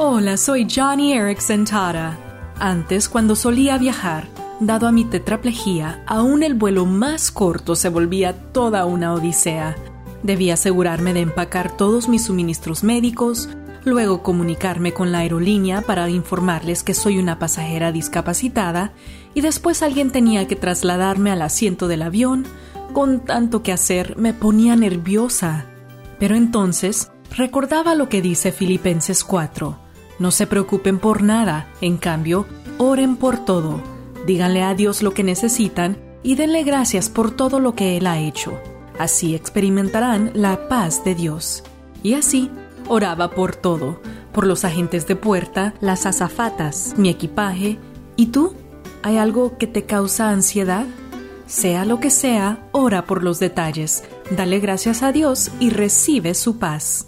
Hola, soy Johnny Erickson Tara. Antes, cuando solía viajar, dado a mi tetraplejía, aún el vuelo más corto se volvía toda una odisea. Debía asegurarme de empacar todos mis suministros médicos, luego comunicarme con la aerolínea para informarles que soy una pasajera discapacitada y después alguien tenía que trasladarme al asiento del avión. Con tanto que hacer me ponía nerviosa. Pero entonces recordaba lo que dice Filipenses 4 no se preocupen por nada, en cambio, oren por todo. Díganle a Dios lo que necesitan y denle gracias por todo lo que Él ha hecho. Así experimentarán la paz de Dios. Y así, oraba por todo, por los agentes de puerta, las azafatas, mi equipaje. ¿Y tú? ¿Hay algo que te causa ansiedad? Sea lo que sea, ora por los detalles, dale gracias a Dios y recibe su paz.